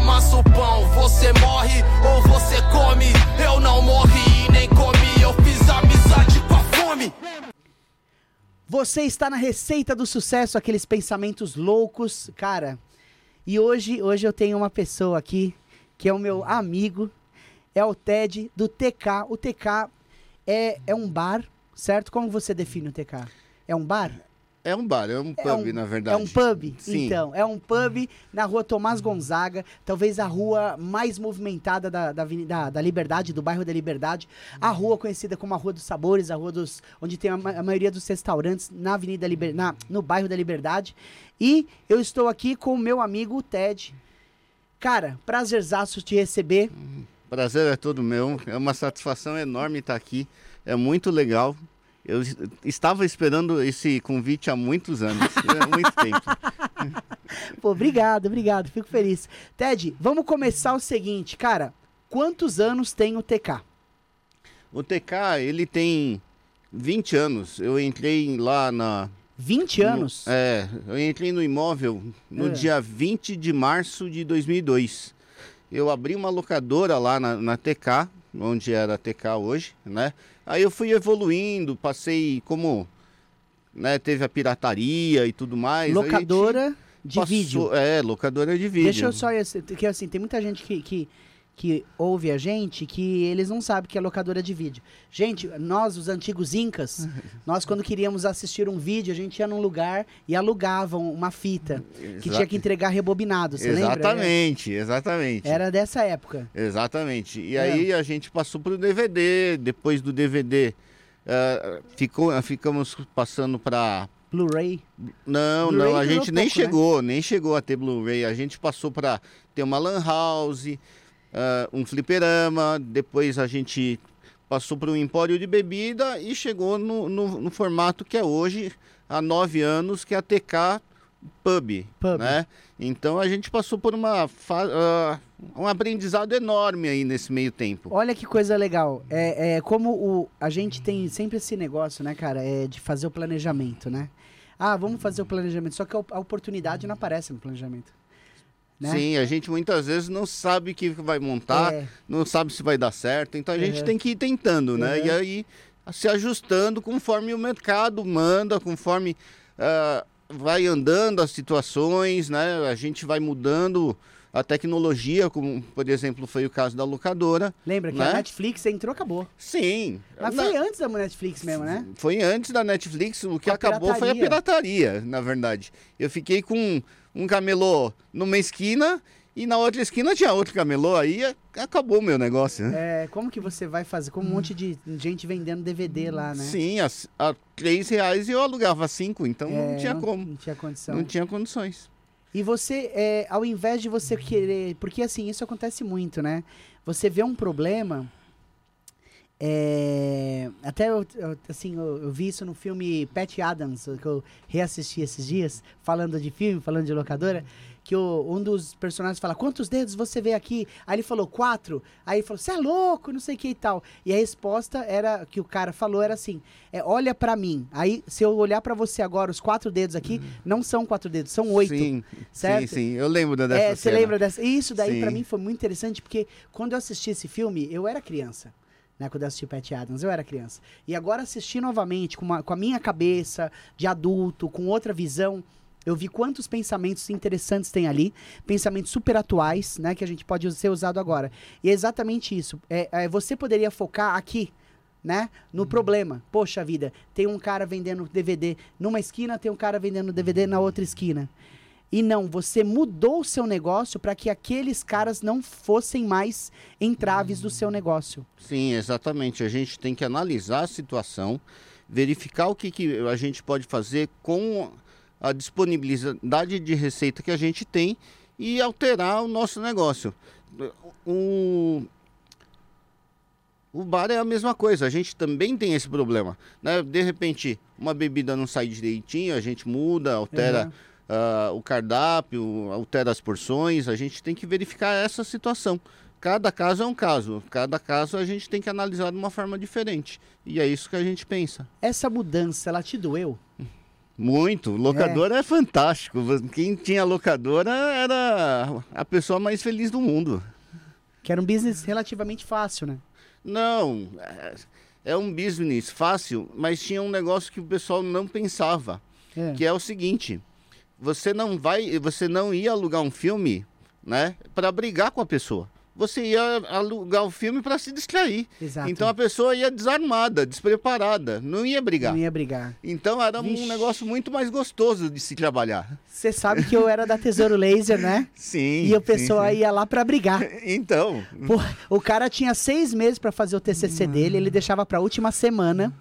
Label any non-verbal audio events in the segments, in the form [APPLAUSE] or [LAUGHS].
amassa o pão. Você morre ou você come. Eu não morri nem comi. Eu fiz amizade com a fome. Você está na receita do sucesso, aqueles pensamentos loucos, cara. E hoje, hoje eu tenho uma pessoa aqui que é o meu amigo, é o Ted do TK. O TK é, é um bar, certo? Como você define o TK? É um bar? É um bar, é um pub, é um, na verdade. É um pub, Sim. então. É um pub na rua Tomás Gonzaga, talvez a rua mais movimentada da, da, avenida, da Liberdade, do bairro da Liberdade. A rua conhecida como a Rua dos Sabores, a rua dos. onde tem a, a maioria dos restaurantes na Avenida Liber, na, no bairro da Liberdade. E eu estou aqui com o meu amigo o Ted. Cara, prazerzaço te receber. Prazer é todo meu. É uma satisfação enorme estar aqui. É muito legal. Eu es- estava esperando esse convite há muitos anos, [LAUGHS] há muito tempo. Pô, obrigado, obrigado, fico feliz. Ted, vamos começar o seguinte, cara. Quantos anos tem o TK? O TK, ele tem 20 anos. Eu entrei lá na 20 anos? No- é, eu entrei no imóvel no É. dia 20 de março de 2002. Eu abri uma locadora lá na, na TK, onde era a TK hoje, né? Aí eu fui evoluindo, passei como, né, teve a pirataria e tudo mais. Locadora de passou- vídeo. É, locadora de vídeo. Deixa eu só. Que assim, tem muita gente que, que, que ouve a gente que eles não sabem que é locadora de vídeo. Gente, nós, os antigos Incas, [LAUGHS] nós quando queríamos assistir um vídeo, a gente ia num lugar e alugavam uma fita que tinha que entregar rebobinado. Você lembra? Exatamente, exatamente. Era dessa época. Exatamente. E É. aí a gente passou pro DVD, depois do DVD eh, ficou, ficamos passando para Blu-ray. Não, Blu-ray não, a gente nem pouco, né? chegou, nem chegou a ter Blu-ray. A gente passou para ter uma lan house, ah, um fliperama, depois a gente passou para um empório de bebida e chegou no, no- no formato que é hoje, há nove anos, que é a TK Pub, Pub. né? Então a gente passou por uma ah, um aprendizado enorme aí nesse meio tempo. Olha que coisa legal. É, é como o, a gente tem sempre esse negócio, né, cara? É de fazer o planejamento, né? Ah, vamos fazer o planejamento. Só que a oportunidade não aparece no planejamento. Né? Sim, a gente muitas vezes não sabe o que vai montar, É. não sabe se vai dar certo, então a gente Uhum. tem que ir tentando, né? Uhum. E aí se ajustando conforme o mercado manda, conforme ah, vai andando as situações, né? A gente vai mudando a tecnologia, como por exemplo foi o caso da locadora. Lembra que Né? a Netflix entrou, acabou. Sim. Mas na- foi antes da Netflix mesmo, né? foi antes da Netflix, o que acabou foi a pirataria, na verdade. Eu fiquei com um camelô numa esquina e na outra esquina tinha outro camelô, aí a- acabou o meu negócio. né? É, como que você vai fazer? Com um monte de gente vendendo DVD lá, né? Sim, a, a três reais eu alugava cinco, então É, não tinha como. Não tinha condição. Não tinha condições. E você, é, ao invés de você querer. Porque assim, isso acontece muito, né? Você vê um problema. É, até eu, eu- assim, eu, eu vi isso no filme Pat Adams, que eu reassisti esses dias, falando de filme, falando de locadora, que o- um dos personagens fala, quantos dedos você vê aqui? Aí ele falou, quatro. Aí ele falou, você é louco, não sei o que e tal. E a resposta era, que o cara falou, era assim, é, olha pra mim. Aí, se eu olhar pra você agora, os quatro dedos aqui, não são quatro dedos, são oito. Sim, certo? sim, sim. Eu lembro dessa É, você lembra dessa? E Isso daí pra Sim. mim foi muito interessante, porque quando eu assisti esse filme, eu era criança. Né, quando eu assisti Pat Adams, eu era criança. E agora assisti novamente, com, uma- com a minha cabeça de adulto, com outra visão, eu vi quantos pensamentos interessantes tem ali, pensamentos super atuais, né, que a gente pode ser usado agora. E é exatamente isso. É, é, você poderia focar aqui, né, no problema. Poxa vida, tem um cara vendendo DVD numa esquina, tem um cara vendendo DVD na outra esquina. E não, você mudou o seu negócio para que aqueles caras não fossem mais entraves do seu negócio. Sim, exatamente. A gente tem que analisar a situação, verificar o que, que a gente pode fazer com a disponibilidade de receita que a gente tem e alterar o nosso negócio. O, o bar é a mesma coisa, a gente também tem esse problema. Né? De repente, uma bebida não sai direitinho, a gente muda, altera Uhum. Ah, o cardápio, altera as porções, a gente tem que verificar essa situação. Cada caso é um caso, cada caso a gente tem que analisar de uma forma diferente. E é isso que a gente pensa. Essa mudança, ela te doeu? Muito. Locadora é. fantástico. Quem tinha locadora era a pessoa mais feliz do mundo. Que era um business relativamente fácil, né? Não, é, é um business fácil, mas tinha um negócio que o pessoal não pensava, é. que é o seguinte: você não vai, você não ia alugar um filme, né, para brigar com a pessoa você ia alugar o filme para se distrair. Exato. Então a pessoa ia desarmada, despreparada, não ia brigar. Não ia brigar. Então era Vixe. um negócio muito mais gostoso de se trabalhar. Você sabe que eu era da Tesouro Laser, né? [LAUGHS] Sim. E a pessoa sim, sim. ia lá para brigar. [LAUGHS] Então. Pô, o cara tinha seis meses para fazer o TCC hum. dele, ele deixava para última semana.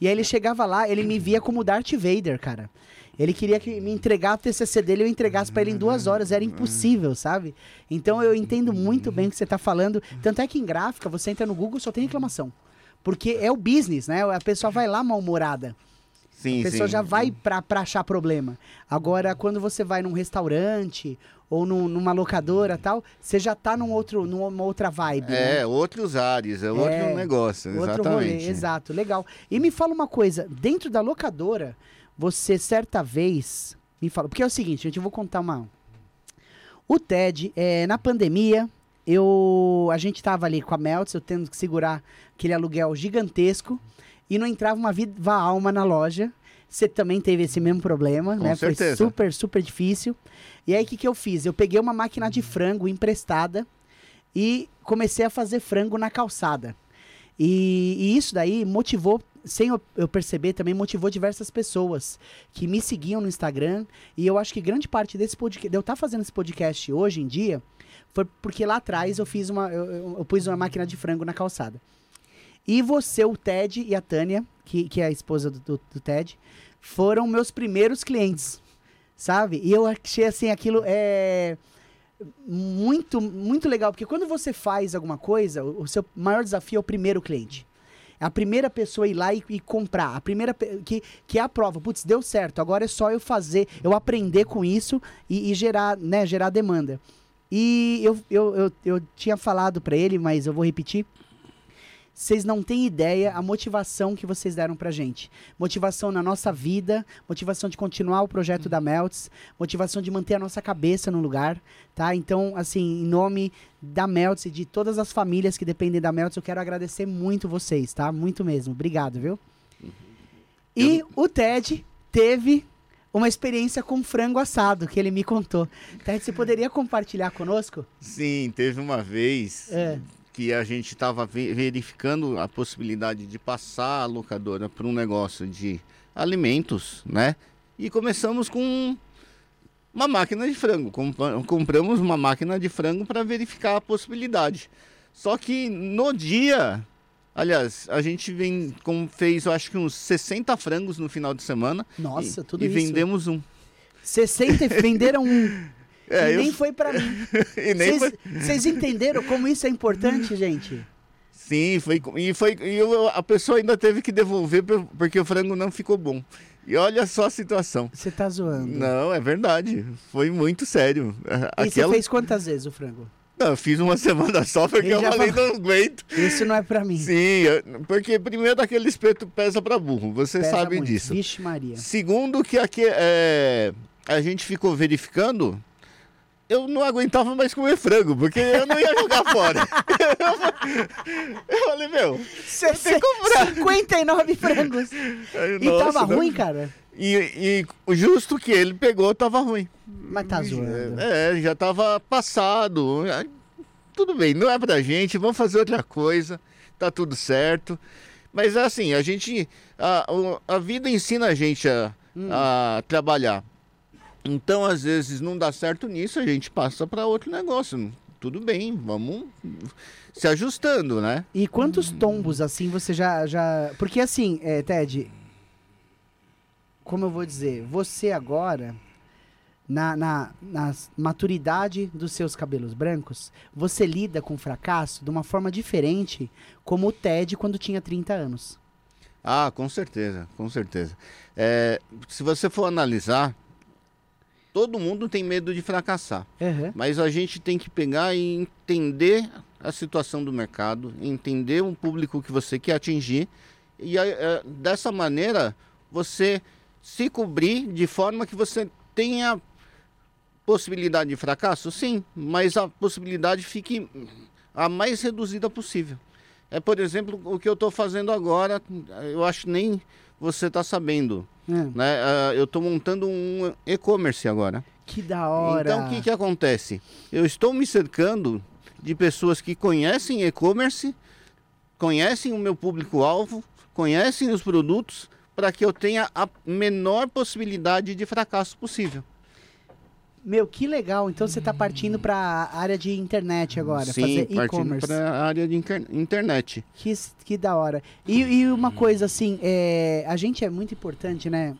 E aí ele chegava lá, ele me via como Darth Vader, cara. Ele queria que me entregar o TCC dele, eu entregasse para ele em duas horas. Era impossível, sabe? Então eu entendo muito bem o que você está falando. Tanto é que em gráfica, você entra no Google só tem reclamação. Porque é o business, né? A pessoa vai lá mal-humorada. Sim, a pessoa sim. já vai pra, pra achar problema. Agora, quando você vai num restaurante ou num, numa locadora tal, você já tá num outro, numa outra vibe. É, né? outros ares, é, é outro negócio, outro exatamente. Rolê, exato, legal. E me fala uma coisa, dentro da locadora, você certa vez me falou. Porque é o seguinte, gente, eu vou contar uma. O TED, é, na pandemia, eu a gente tava ali com a Meltz, eu tendo que segurar aquele aluguel gigantesco e não entrava uma viva alma na loja. Você também teve esse mesmo problema, com né? Certeza. Foi super, super difícil. E aí, o que, que eu fiz? Eu peguei uma máquina de frango emprestada e comecei a fazer frango na calçada. E, e isso daí motivou sem eu perceber, também motivou diversas pessoas que me seguiam no Instagram. E eu acho que grande parte desse podcast, de eu estar tá fazendo esse podcast hoje em dia, foi porque lá atrás eu fiz uma. Eu, eu, pus uma máquina de frango na calçada. E você, o Ted e a Tânia, que, que é a esposa do, do, do Ted, foram meus primeiros clientes. Sabe? E eu achei assim, aquilo é muito, muito legal, porque quando você faz alguma coisa, o seu maior desafio é o primeiro cliente. É a primeira pessoa ir lá e, e comprar. A primeira que, que é a prova. Putz, deu certo. Agora é só eu fazer, eu aprender com isso e, e gerar, né, gerar demanda. E eu, eu, eu, eu tinha falado para ele, mas eu vou repetir. Vocês não têm ideia a motivação que vocês deram pra gente. Motivação na nossa vida, motivação de continuar o projeto da Melts, motivação de manter a nossa cabeça no lugar, tá? Então, assim, em nome da Melts e de todas as famílias que dependem da Melts, eu quero agradecer muito vocês, tá? Muito mesmo. Obrigado, viu? E o Ted teve uma experiência com frango assado que ele me contou. Ted, você poderia compartilhar conosco? Sim, teve uma vez é que a gente estava verificando a possibilidade de passar a locadora para um negócio de alimentos, né? E começamos com uma máquina de frango. Compramos uma máquina de frango para verificar a possibilidade. Só que no dia, aliás, a gente vem, com, fez, eu acho que uns 60 frangos no final de semana. Nossa, e, tudo e isso. E vendemos um. 60 venderam um. [LAUGHS] É, e eu... [LAUGHS] nem foi para mim. Vocês foi... entenderam como isso é importante, gente? Sim, foi e foi e eu, a pessoa ainda teve que devolver porque o frango não ficou bom. E olha só a situação. Você tá zoando? Não, é verdade. Foi muito sério. E você fez quantas vezes o frango? Não, eu fiz uma [LAUGHS] semana só porque eu falei, falou... não aguento. Isso não é para mim. Sim, porque primeiro aquele espeto pesa para burro, você pesa sabe muito. disso. Vixe Maria. Segundo que aqui, é, a gente ficou verificando eu não aguentava mais comer frango, porque eu não ia jogar fora. [LAUGHS] eu falei, meu, você tem que comprar. 59 frangos. Aí, e nossa, tava não... ruim, cara? E, e justo que ele pegou, tava ruim. Mas tá zoando. É, já tava passado. Tudo bem, não é pra gente, vamos fazer outra coisa, tá tudo certo. Mas assim, a gente. A, a vida ensina a gente a, hum. a trabalhar. Então, às vezes, não dá certo nisso, a gente passa para outro negócio. Tudo bem, vamos se ajustando, né? E quantos tombos, assim, você já. já... Porque, assim, é, Ted, como eu vou dizer, você agora, na, na, na maturidade dos seus cabelos brancos, você lida com fracasso de uma forma diferente, como o Ted quando tinha 30 anos. Ah, com certeza, com certeza. É, se você for analisar, todo mundo tem medo de fracassar. Uhum. Mas a gente tem que pegar e entender a situação do mercado, entender o público que você quer atingir. E é, dessa maneira, você se cobrir de forma que você tenha possibilidade de fracasso? Sim, mas a possibilidade fique a mais reduzida possível. É, por exemplo, o que eu estou fazendo agora, eu acho nem você está sabendo. É. Né? Ah, eu estou montando um e-commerce agora. Que da hora. Então, o que, que acontece? Eu estou me cercando de pessoas que conhecem e-commerce, conhecem o meu público-alvo, conhecem os produtos, para que eu tenha a menor possibilidade de fracasso possível. Meu, que legal. Então você está partindo para a área de internet agora, Sim, fazer e-commerce. para a área de inter- internet. Que, que da hora. E, e uma coisa assim, é, a gente é muito importante, né?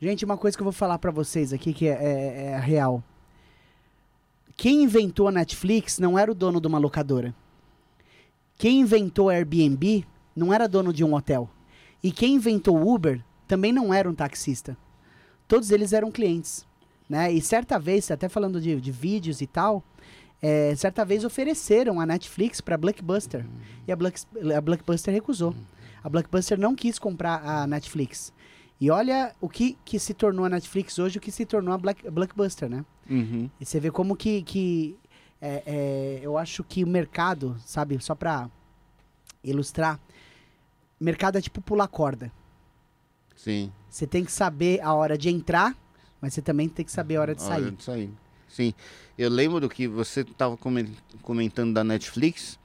Gente, uma coisa que eu vou falar pra vocês aqui que é, é- é real. Quem inventou a Netflix não era o dono de uma locadora. Quem inventou a Airbnb não era dono de um hotel. E quem inventou o Uber também não era um taxista. Todos eles eram clientes. Né? E certa vez, até falando de, de vídeos e tal, é, certa vez ofereceram a Netflix para Blockbuster. E a, Block, a Blockbuster recusou. A Blockbuster não quis comprar a Netflix. E olha o que, que se tornou a Netflix hoje, o que se tornou a Black, Blockbuster, né? Uhum. E você vê como que, que é, é, eu acho que o mercado, sabe, só pra ilustrar, mercado é tipo pular corda. Sim. Você tem que saber a hora de entrar, mas você também tem que saber a hora de sair. hora de sair. Sim. Eu lembro do que você estava comentando da Netflix.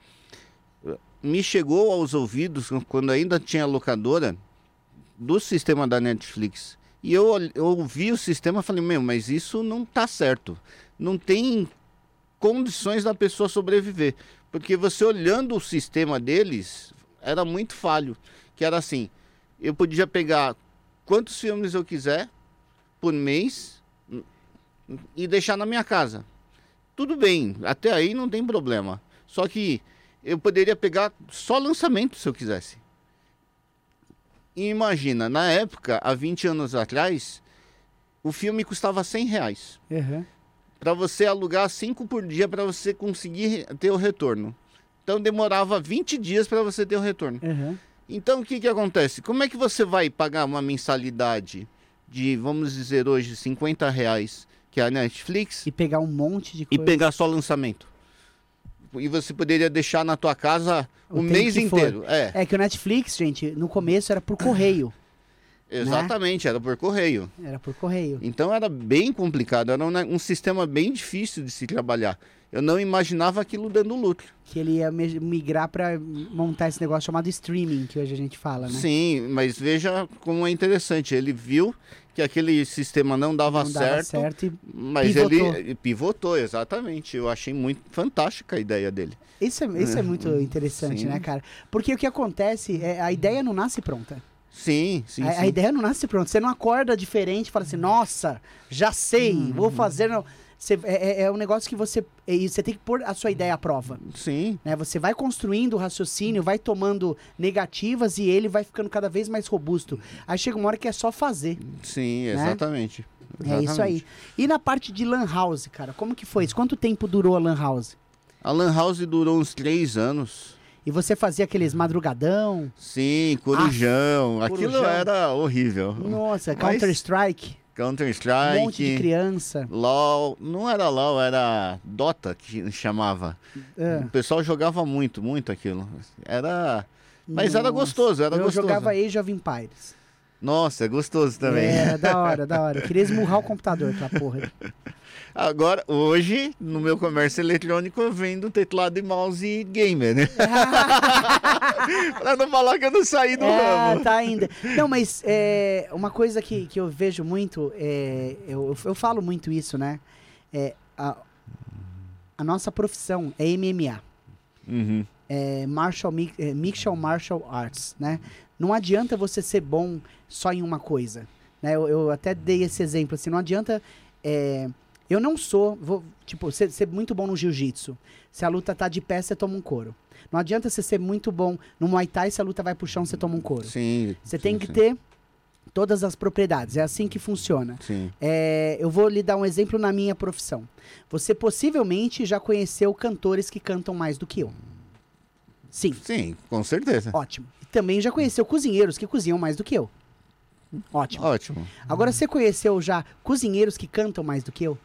Me chegou aos ouvidos, quando ainda tinha locadora, do sistema da Netflix. E eu, eu ouvi o sistema e falei, meu, mas isso não tá certo. Não tem condições da pessoa sobreviver. Porque você olhando o sistema deles, era muito falho. Que era assim, eu podia pegar quantos filmes eu quiser por mês e deixar na minha casa. Tudo bem, até aí não tem problema. Só que eu poderia pegar só lançamento se eu quisesse. E imagina, na época, há 20 anos atrás, o filme custava 100 reais. Uhum. Para você alugar 5 por dia para você conseguir ter o retorno. Então demorava 20 dias para você ter o retorno. Uhum. Então o que, que acontece? Como é que você vai pagar uma mensalidade de, vamos dizer hoje, 50 reais, que é a Netflix, E pegar um monte de e coisa. pegar só lançamento? E você poderia deixar na tua casa O o, mês inteiro. É, É que o Netflix, gente, no começo era por correio. Exatamente, era por correio. Era por correio. Então era bem complicado, era um, um sistema bem difícil de se trabalhar. Eu não imaginava aquilo dando lucro. Que ele ia migrar pra montar esse negócio chamado streaming, que hoje a gente fala, né? Sim, mas veja como é interessante. Ele viu que aquele sistema não dava Não dava certo, certo e mas pivotou. ele pivotou, exatamente. Eu achei muito fantástica a ideia dele. Isso é, isso é muito [LAUGHS] interessante, Sim. né, cara? Porque o que acontece é a ideia não nasce pronta. Sim, sim, a, sim. a ideia não nasce pronta. Você não acorda diferente e fala assim, nossa, já sei, Uhum. vou fazer. Não. Você, é, é- é um negócio que você. e você tem que pôr a sua ideia à prova. Sim, Né? Você vai construindo o raciocínio, vai tomando negativas e ele vai ficando cada vez mais robusto. Aí chega uma hora que é só fazer. sim, exatamente. É isso aí. E na parte de Lan House, cara, como que foi isso? Quanto tempo durou a Lan House? A Lan House durou uns três anos. E você fazia aqueles madrugadão? Sim, Corujão. Ah, Aquilo Corujão. era horrível. Nossa, Mas- Counter-Strike, Counter um Strike. monte de criança. LOL, não era LOL, era Dota que chamava. É. O pessoal jogava muito, muito aquilo. Era. Mas era Nossa. gostoso, era Eu gostoso. jogava Age of Empires. Nossa, é gostoso também. Era da hora, da hora. Eu [LAUGHS] queria esmurrar o computador, aquela porra. [LAUGHS] Agora, hoje, no meu comércio eletrônico, eu vendo teclado e mouse gamer, né? [LAUGHS] pra não falar que eu não saí do É, ramo. tá ainda. Não, mas é, uma coisa que, que eu vejo muito, é, eu, eu falo muito isso, né? É, a, a nossa profissão é MMA. Uhum. é, martial, é, Mixed Martial Arts, né? Não adianta você ser bom só em uma coisa, né? Eu, eu até dei esse exemplo, assim, não adianta... é, eu não sou, vou, tipo, ser, ser muito bom no jiu-jitsu. Se a luta tá de pé, você toma um couro. Não adianta você ser muito bom no Muay Thai, se a luta vai pro chão, você toma um couro. Sim. Você sim, tem que sim, ter todas as propriedades, é assim que funciona. Sim. É, eu vou lhe dar um exemplo na minha profissão. Você possivelmente já conheceu cantores que cantam mais do que eu. Sim, Sim, com certeza. ótimo. E também já conheceu cozinheiros que cozinham mais do que eu. Ótimo. Ótimo. Agora, você conheceu já cozinheiros que cantam mais do que eu?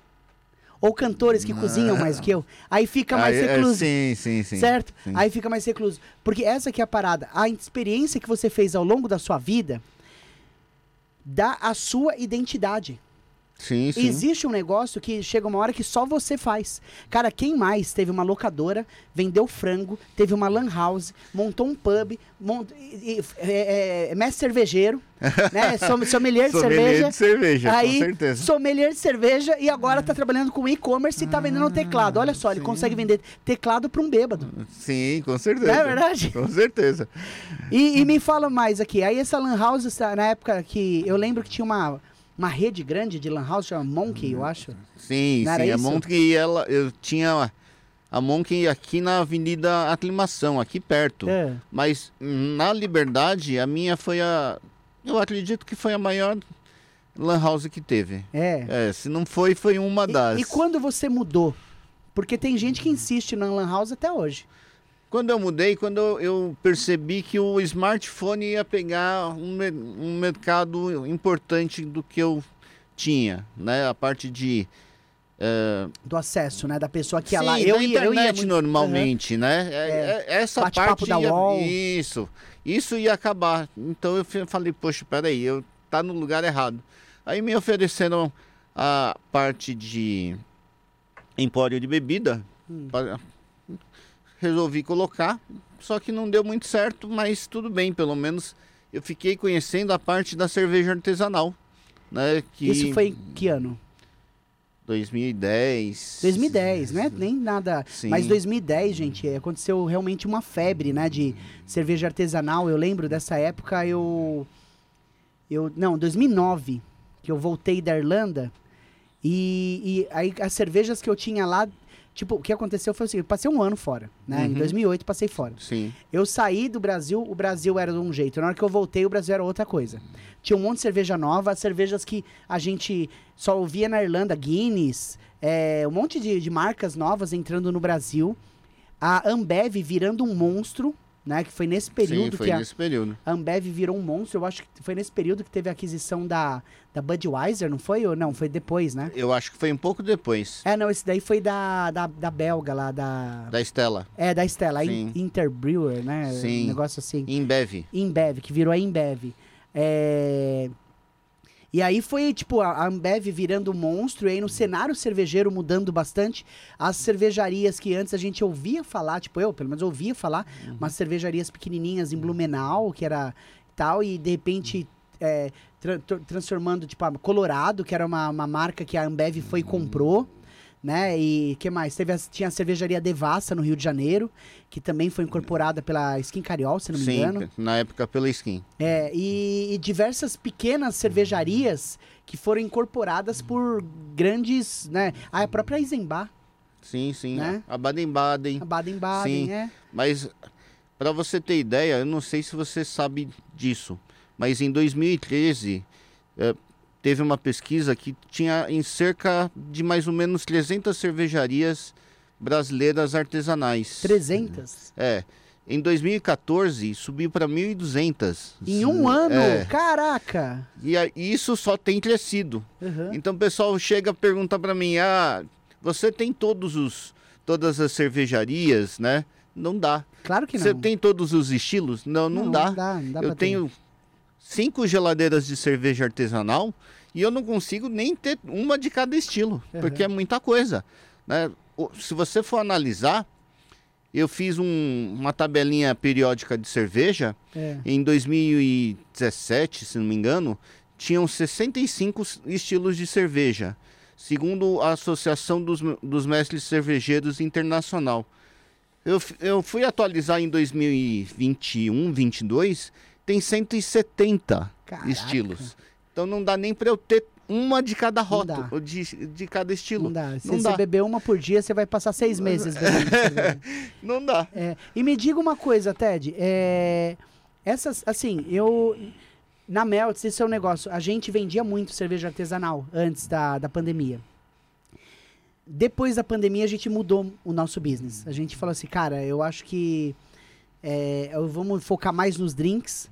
Ou cantores que cozinham mais do que eu? Aí fica mais Aí, é, recluso. sim, sim, sim. certo? sim. Aí fica mais recluso. Porque essa que é a parada. A experiência que você fez ao longo da sua vida dá a sua identidade. Sim, sim. Existe um negócio que chega uma hora que só você faz. Cara, quem mais teve uma locadora, vendeu frango, teve uma lan house, montou um pub, mont... e- é, é, é mestre cervejeiro, [LAUGHS] né? Som- Sommelier de Sommelier cerveja. de cerveja, Aí, com certeza. sommelier de cerveja e agora tá trabalhando com e-commerce e tá vendendo um teclado. Olha só, ele sim. consegue vender teclado pra um bêbado. Sim, com certeza. Não é verdade? Com certeza. E, e me fala mais aqui. Aí essa Lan House, na época que eu lembro que tinha uma, uma rede grande de Lan House, chama Monkey, eu acho. Sim, Não sim. A isso? Monkey, ela, eu tinha a Monkey aqui na Avenida Aclimação, aqui perto. É. Mas na Liberdade, a minha foi a. Eu acredito que foi a maior Lan House que teve. É. É, se não foi, foi uma das. E, e quando você mudou? Porque tem gente que insiste na Lan House até hoje. Quando eu mudei, quando eu- percebi que o smartphone ia pegar um, um mercado importante do que eu tinha, né? A parte de eh, Do acesso, né? Da pessoa que ia Sim, lá. Eu ia, eu ia internet muito- normalmente, né? É- é- essa Bate-papo parte da ia, UOL. isso, isso ia acabar. Então eu falei, poxa, peraí, eu tá no lugar errado. Aí me ofereceram a parte de empório de bebida. Hum. para- Resolvi colocar, só que não deu muito certo, mas tudo bem, pelo menos eu fiquei conhecendo a parte da cerveja artesanal, né? Que Isso foi em que ano? 2010. 2010, né? Nem nada. Sim. Mas 2010, gente, aconteceu realmente uma febre, né? De cerveja artesanal. Eu lembro dessa época, eu. eu não, 2009, que eu voltei da Irlanda. E, e aí as cervejas que eu tinha lá. Tipo, o que aconteceu foi o seguinte: passei um ano fora, né? Em Uhum. 2008 passei fora. Sim. Eu saí do Brasil, o Brasil era de um jeito. Na hora que eu voltei, o Brasil era outra coisa. Tinha um monte de cerveja nova, as cervejas que a gente só ouvia na Irlanda, Guinness, é, um monte de, de marcas novas entrando no Brasil. A Ambev virando um monstro, né? Que foi nesse período Sim, foi que a, nesse período. a Ambev virou um monstro. Eu acho que foi nesse período que teve a aquisição da, da Budweiser, não foi? Ou não? Foi depois, né? Eu acho que foi um pouco depois É, não, esse daí foi da, da, da belga lá, da... da Estela. É, da Stella, a Sim. In- Interbrewer, né? Sim. Um negócio assim. Embev. Embev, que virou a Embev. É... E aí foi, tipo, a Ambev virando um monstro, e aí no cenário cervejeiro mudando bastante. As cervejarias que antes a gente ouvia falar, tipo, eu pelo menos ouvia falar, umas cervejarias pequenininhas em Blumenau, que era tal, e de repente é, tra- tra- transformando, tipo, a Colorado, que era uma, uma marca que a Ambev foi e comprou. Né? E que mais? Teve a- tinha a cervejaria Devassa no Rio de Janeiro, que também foi incorporada pela Skin Cariol, se não me Sim, engano. na época pela skin. É, e, e diversas pequenas cervejarias que foram incorporadas por grandes, né? A própria Eisenbach, Sim, sim. Né? A Baden-Baden. a Baden-Baden, Sim. é. Mas, para você ter ideia, eu não sei se você sabe disso, mas em 2013 eh, teve uma pesquisa que tinha em cerca de mais ou menos 300 cervejarias brasileiras artesanais. 300. É. Em 2014 subiu para 1.200. Em um ano? É. Caraca! E isso só tem crescido. Uhum. Então o pessoal chega a perguntar para mim: "Ah, você tem todos os todas as cervejarias, né?" Não dá. Claro que não. Você tem todos os estilos? Não, não, dá. Não dá, não dá eu pra ter. Cinco geladeiras de cerveja artesanal e eu não consigo nem ter uma de cada estilo, Uhum. porque é muita coisa. Né? Se você for analisar, eu fiz um- uma tabelinha periódica de cerveja É. em 2017, se não me engano, tinham 65 s- estilos de cerveja, segundo a Associação dos, dos Mestres Cervejeiros Internacional. Eu, eu fui atualizar em 2021, 22, tem 170 Caraca. estilos. Então não dá nem para eu ter uma de cada rótulo, de, de cada estilo. Não dá. Se Não você dá. beber uma por dia, você vai passar seis [LAUGHS] meses bebendo cerveja. [LAUGHS] Não dá. É, e me diga uma coisa, Ted. É, essas, assim, eu. Na Melts, esse é um negócio. A gente vendia muito cerveja artesanal antes da, da pandemia. Depois da pandemia, a gente mudou o nosso business. A gente falou assim, cara, eu acho que é, vamos focar mais nos drinks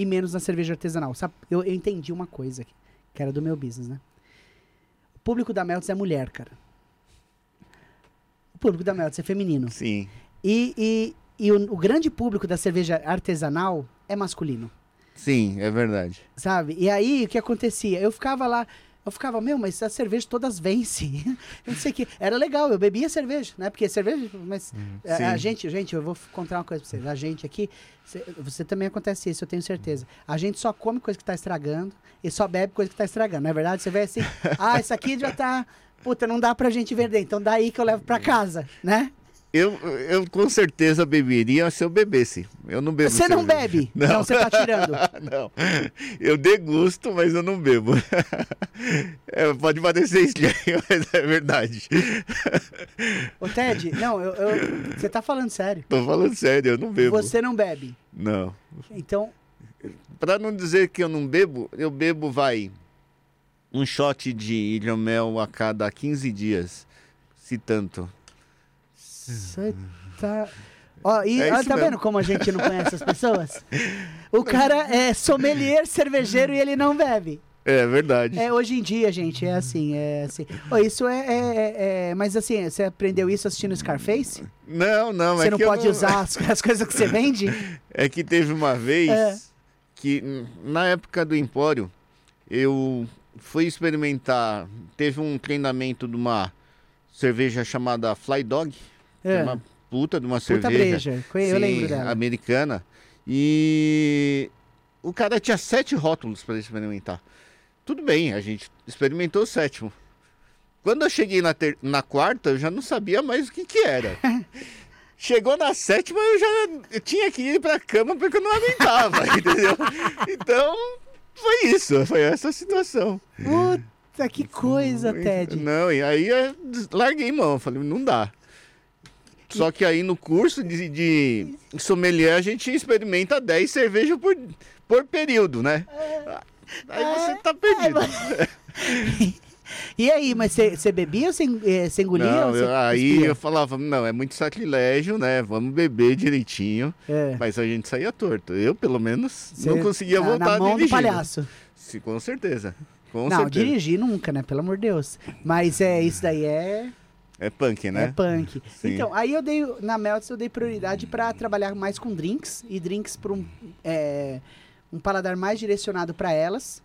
e menos na cerveja artesanal. Sabe, eu, eu entendi uma coisa aqui, que era do meu business, né? O público da Melts é mulher, cara. O público da Melts é feminino. Sim. E, e, e o, o grande público da cerveja artesanal é masculino, Sim, é verdade. sabe? E aí, o que acontecia? Eu ficava lá, eu ficava, meu, mas as cervejas todas vencem. [LAUGHS] eu não sei o que. Era legal, eu bebia cerveja, né? Porque cerveja, mas a, a Sim. gente, gente, eu vou contar uma coisa pra vocês. A gente aqui, cê- você também acontece isso, eu tenho certeza. A gente só come coisa que tá estragando e só bebe coisa que tá estragando, não é verdade? Você vê assim, [LAUGHS] ah, isso aqui já tá. Puta, não dá pra gente vender, então daí que eu levo pra casa, né? Eu, eu com certeza beberia se eu bebesse. Eu não bebo Você não cerveja. bebe? [LAUGHS] Não. Não, você tá tirando. [LAUGHS] não. Eu degusto, mas eu não bebo. [LAUGHS] É, pode parecer estranho, mas é verdade. Ô, Ted, não, eu, eu- você tá falando sério. Tô falando sério, eu não bebo. Você não bebe. Não. Então, Pra não dizer que eu não bebo, eu bebo, vai, um shot de hidromel a cada 15 dias. Se tanto. Você tá. Ó, e É ó, isso tá mesmo. vendo como a gente não conhece as pessoas? O [LAUGHS] cara é sommelier cervejeiro e ele não bebe. É verdade. É, hoje em dia, gente, é assim, é assim. Ó, isso é, é- é- é- Mas assim, você aprendeu isso assistindo Scarface? Não, não, Você é não que eu pode usar as, [LAUGHS] as coisas que você vende? É que teve uma vez É. que, na época do Empório, eu fui experimentar. Teve um treinamento de uma cerveja chamada Fly Dog. É. Uma puta de uma Puta cerveja. breja. Eu sim, lembro dela. Americana. E o cara tinha sete rótulos para experimentar. Tudo bem, a gente experimentou o sétimo. Quando eu cheguei na, ter- na quarta, eu já não sabia mais o que que era. [LAUGHS] Chegou na sétima, eu já eu tinha que ir pra cama porque eu não aguentava, [LAUGHS] entendeu? Então, foi isso, foi essa situação. Puta, que coisa, Ted. Não, e aí eu des- larguei mão, falei, não dá. Só que aí no curso de, de sommelier a gente experimenta 10 cervejas por, por período, né? Aí você tá perdido. [LAUGHS] E aí, mas você bebia ou você você engolia? Não, eu- aí eu falava, não, é muito sacrilégio, né? Vamos beber direitinho. É. Mas a gente saía torto. Eu, pelo menos, Cê- não conseguia na- voltar Na mão do dirigindo. palhaço. Sim, com certeza. Com não, certeza. dirigir nunca, né? Pelo amor de Deus. Mas é, isso daí é, É punk, né? é punk. Sim. Então, aí eu dei, na Melts eu dei prioridade pra trabalhar mais com drinks. E drinks pra um, é, um paladar mais direcionado pra elas.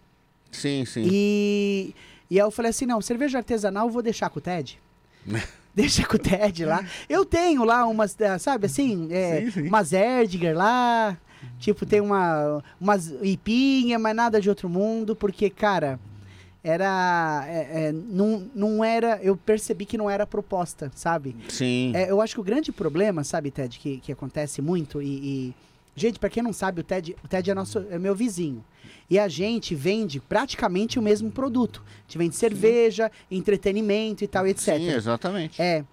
Sim, sim. E, e aí eu falei assim, não, cerveja artesanal eu vou deixar com o Ted. [LAUGHS] Deixa com o Ted lá. Eu tenho lá umas, eh, sabe assim, é, Sim, sim. umas Erdiger lá. Tipo, tem uma, umas ipinha, mas nada de outro mundo, porque, cara, era. é, é, não, não era. Eu percebi que não era a proposta, sabe? Sim. É, eu acho que o grande problema, sabe, Ted, que, que acontece muito e. e- gente, pra quem não sabe, o Ted, o Ted é, nosso, é meu vizinho. E a gente vende praticamente o mesmo produto. A gente vende cerveja, entretenimento e tal, etc. Sim, exatamente. É.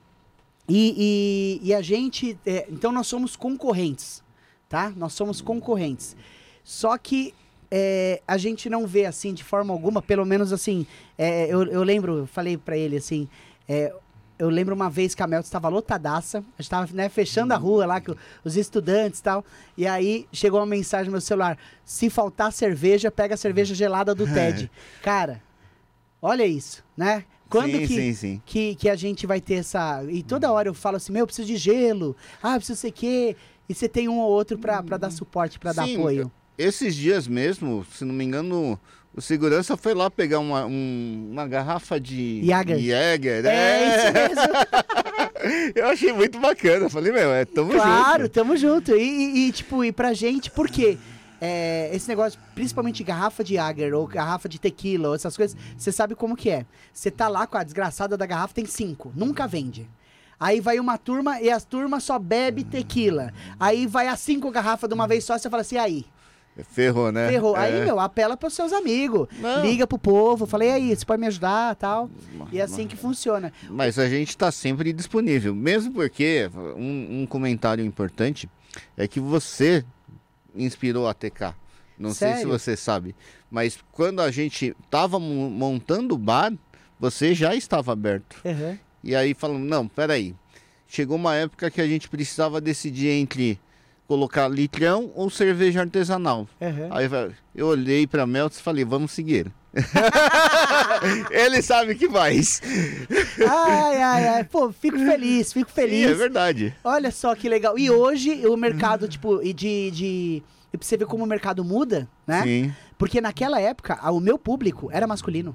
E, e, e a gente. é, então nós somos concorrentes, tá? Nós somos concorrentes. Só que é, a gente não vê assim de forma alguma, pelo menos assim. é, eu, eu lembro, eu falei pra ele assim. é, eu lembro uma vez que a Mel estava lotadaça, a gente tava né, fechando a rua lá, com os estudantes e tal. E aí chegou uma mensagem no meu celular: se faltar cerveja, pega a cerveja gelada do [LAUGHS] Ted. Cara, olha isso, né? Quando sim, que, sim, sim. que, que a gente vai ter essa. E toda hora eu falo assim, meu, eu preciso de gelo, ah, eu preciso sei o quê. E você tem um ou outro pra, pra dar suporte, pra dar apoio. Esses dias mesmo, se não me engano, o segurança foi lá pegar uma, um- uma garrafa de Jäger. Jäger, É, isso mesmo. [LAUGHS] Eu achei muito bacana. Falei, meu, é tamo claro, junto. tamo junto. E, e- e, tipo, e pra gente, por quê? É, esse negócio, principalmente garrafa de Jäger ou garrafa de tequila, ou essas coisas, você sabe como que é. Você tá lá com a desgraçada da garrafa, tem cinco, nunca vende. Aí vai uma turma e as turmas só bebe tequila. Aí vai as cinco garrafas de uma vez só, você fala assim, aí? Ferrou, né? Ferrou. Aí, É. meu, apela pros seus amigos. Não. Liga pro povo. Falei, e aí, você pode me ajudar tal. E é assim que funciona. Mas a gente está sempre disponível. Mesmo porque, um, um comentário importante é que você inspirou a TK. Não sei se Sério? você sabe. Mas quando a gente estava montando o bar, você já estava aberto. Uhum. E aí falamos, não, peraí. Chegou uma época que a gente precisava decidir entre colocar litrão ou cerveja artesanal. Aham. Aí eu olhei pra Meltz e falei, vamos seguir. [LAUGHS] Ele sabe que faz. Ai, ai, ai. Pô, fico feliz, fico Sim, feliz. é verdade. Olha só que legal. E hoje o mercado, tipo, e de. de... E pra você ver como o mercado muda, né? Sim. Porque naquela época, o meu público era masculino.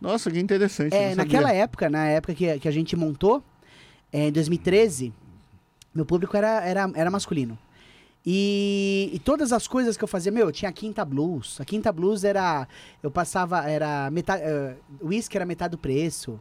Nossa, que interessante. É, naquela época, na época que, que a gente montou, é, em 2013, meu público era, era, era masculino. E, e todas as coisas que eu fazia, meu, eu tinha a Quinta Blues. A Quinta Blues era. Eu passava. Era metade. O uísque era metade do preço.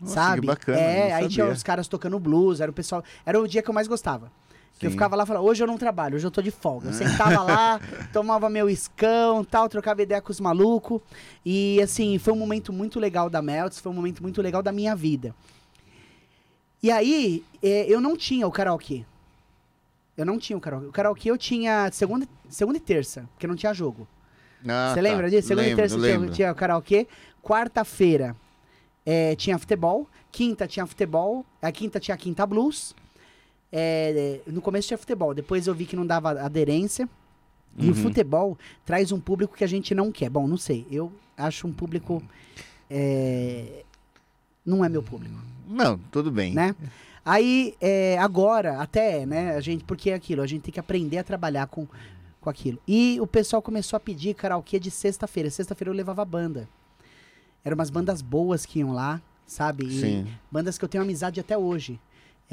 Nossa, sabe? que bacana, É, aí tinha os caras tocando blues, era o pessoal. Era o dia que eu mais gostava. Que eu ficava lá e falava, hoje eu não trabalho, hoje eu tô de folga. Eu sentava [LAUGHS] lá, tomava meu escão, tal, trocava ideia com os malucos. E assim, foi um momento muito legal da Melts, foi um momento muito legal da minha vida. E aí, eh, eu não tinha o karaokê. Eu não tinha o karaokê. O karaokê eu tinha segunda, segunda e terça, porque não tinha jogo. Ah, Você tá. lembra disso? Segunda lembro, e terça tinha, lembro. tinha o karaokê. Quarta-feira eh, tinha futebol. Quinta tinha futebol. A quinta tinha a quinta blues. Eh, no começo tinha futebol. Depois eu vi que não dava aderência. E o Uhum. futebol traz um público que a gente não quer. Bom, não sei. Eu acho um público. eh, não é meu público Não, tudo bem. né? Aí, é, agora, até, né, a gente, porque é aquilo, a gente tem que aprender a trabalhar com, com aquilo. E o pessoal começou a pedir karaokê de sexta-feira. Sexta-feira eu levava banda. Eram umas bandas boas que iam lá, sabe? E Sim. bandas que eu tenho amizade até hoje.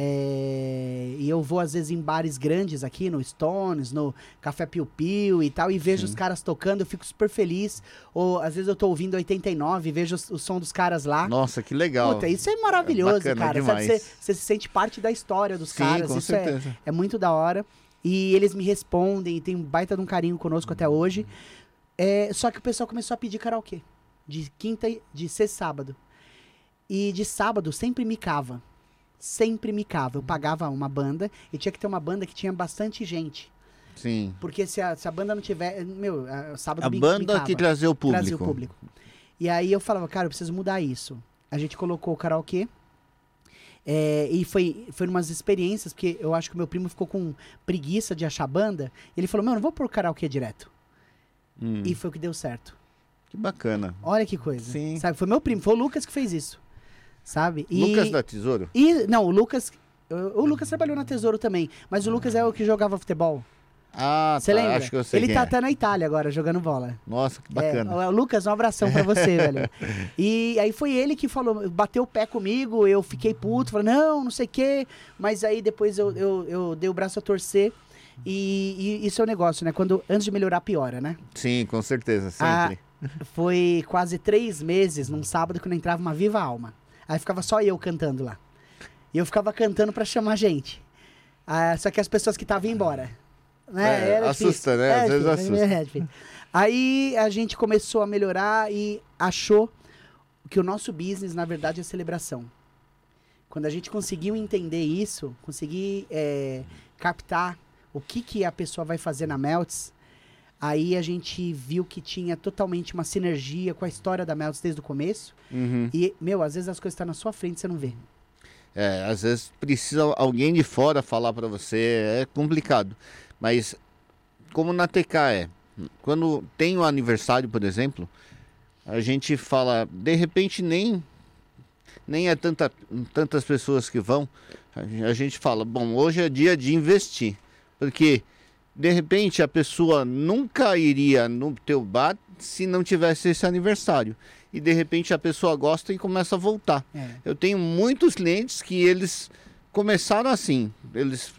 É, e eu vou às vezes em bares grandes aqui, no Stones, no Café Piu Piu e tal, e vejo Sim. os caras tocando, eu fico super feliz. Ou às vezes eu tô ouvindo 89, vejo os- o som dos caras lá. Nossa, que legal. Puta, isso é maravilhoso, bacana cara. Você se sente parte da história dos Sim, caras. com isso é, certeza. é muito da hora. E eles me respondem e tem um baita de um carinho conosco até hoje. É, só que o pessoal começou a pedir karaokê. De quinta, e- de sexta e sábado. E de sábado sempre me cava. Sempre me cava. Eu pagava uma banda e tinha que ter uma banda que tinha bastante gente. Sim. Porque se a, se a banda não tiver. Meu, a- sábado A me, banda cava que trazia o público. trazia o público. E aí eu falava, cara, eu preciso mudar isso. A gente colocou o karaokê. é, e foi, foi umas experiências, porque eu acho que o meu primo ficou com preguiça de achar banda. Ele falou, meu, não vou pôr karaokê direto. Hum, E foi o que deu certo. Que bacana. Olha que coisa. Sim. Sabe, foi meu primo, foi o Lucas que fez isso. Sabe? E, Lucas da Tesouro? e Não, o Lucas. O o Lucas trabalhou na Tesouro também, mas o Lucas é o que jogava futebol. Ah, Você tá. lembra? Acho que eu sei Ele tá é. até na Itália agora, jogando bola. Nossa, que bacana. É, Lucas, um abração pra você, [LAUGHS] velho. E aí foi ele que falou, bateu o pé comigo, eu fiquei puto, falei, não, não sei o quê. Mas aí depois eu, eu, eu dei o braço a torcer. E, e isso é o negócio, né? Quando antes de melhorar, piora, né? Sim, com certeza, Ah, sempre. Foi quase três meses, num sábado, que não entrava uma viva alma. Aí ficava só eu cantando lá. E eu ficava cantando pra chamar gente. Ah, só que as pessoas que estavam embora. Né? É, Era assusta, difícil. né? Às vezes assusta. é. Aí a gente começou a melhorar e achou que o nosso business, na verdade, é celebração. Quando a gente conseguiu entender isso, conseguir é, captar o que, que a pessoa vai fazer na Melts, aí a gente viu que tinha totalmente uma sinergia com a história da Melts desde o começo. Uhum. E, meu, às vezes as coisas estão na sua frente e você não vê. É, às vezes precisa alguém de fora falar pra você, é complicado. Mas como na TK é, quando tem o aniversário, por exemplo, a gente fala, de repente nem nem é tanta, tantas pessoas que vão, a gente fala, bom, hoje é dia de investir, porque de repente a pessoa nunca iria no teu bar se não tivesse esse aniversário. E de repente a pessoa gosta e começa a voltar. É. Eu tenho muitos clientes que eles começaram assim, eles